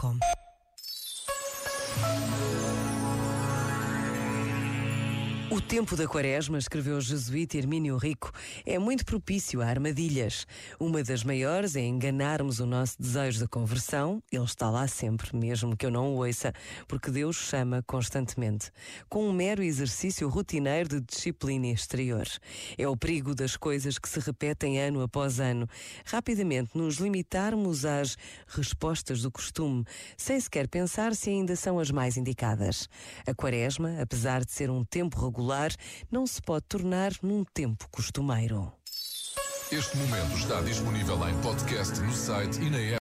Telekom. O tempo da quaresma, escreveu o jesuíta Hermínio Rico, é muito propício a armadilhas. Uma das maiores é enganarmos o nosso desejo de conversão, ele está lá sempre, mesmo que eu não o ouça, porque Deus chama constantemente, com um mero exercício rotineiro de disciplina exterior. É o perigo das coisas que se repetem ano após ano, rapidamente nos limitarmos às respostas do costume, sem sequer pensar se ainda são as mais indicadas. A quaresma, apesar de ser um tempo regular, regular não se pode tornar num tempo costumeiro. Este momento está disponível em podcast no site e na app.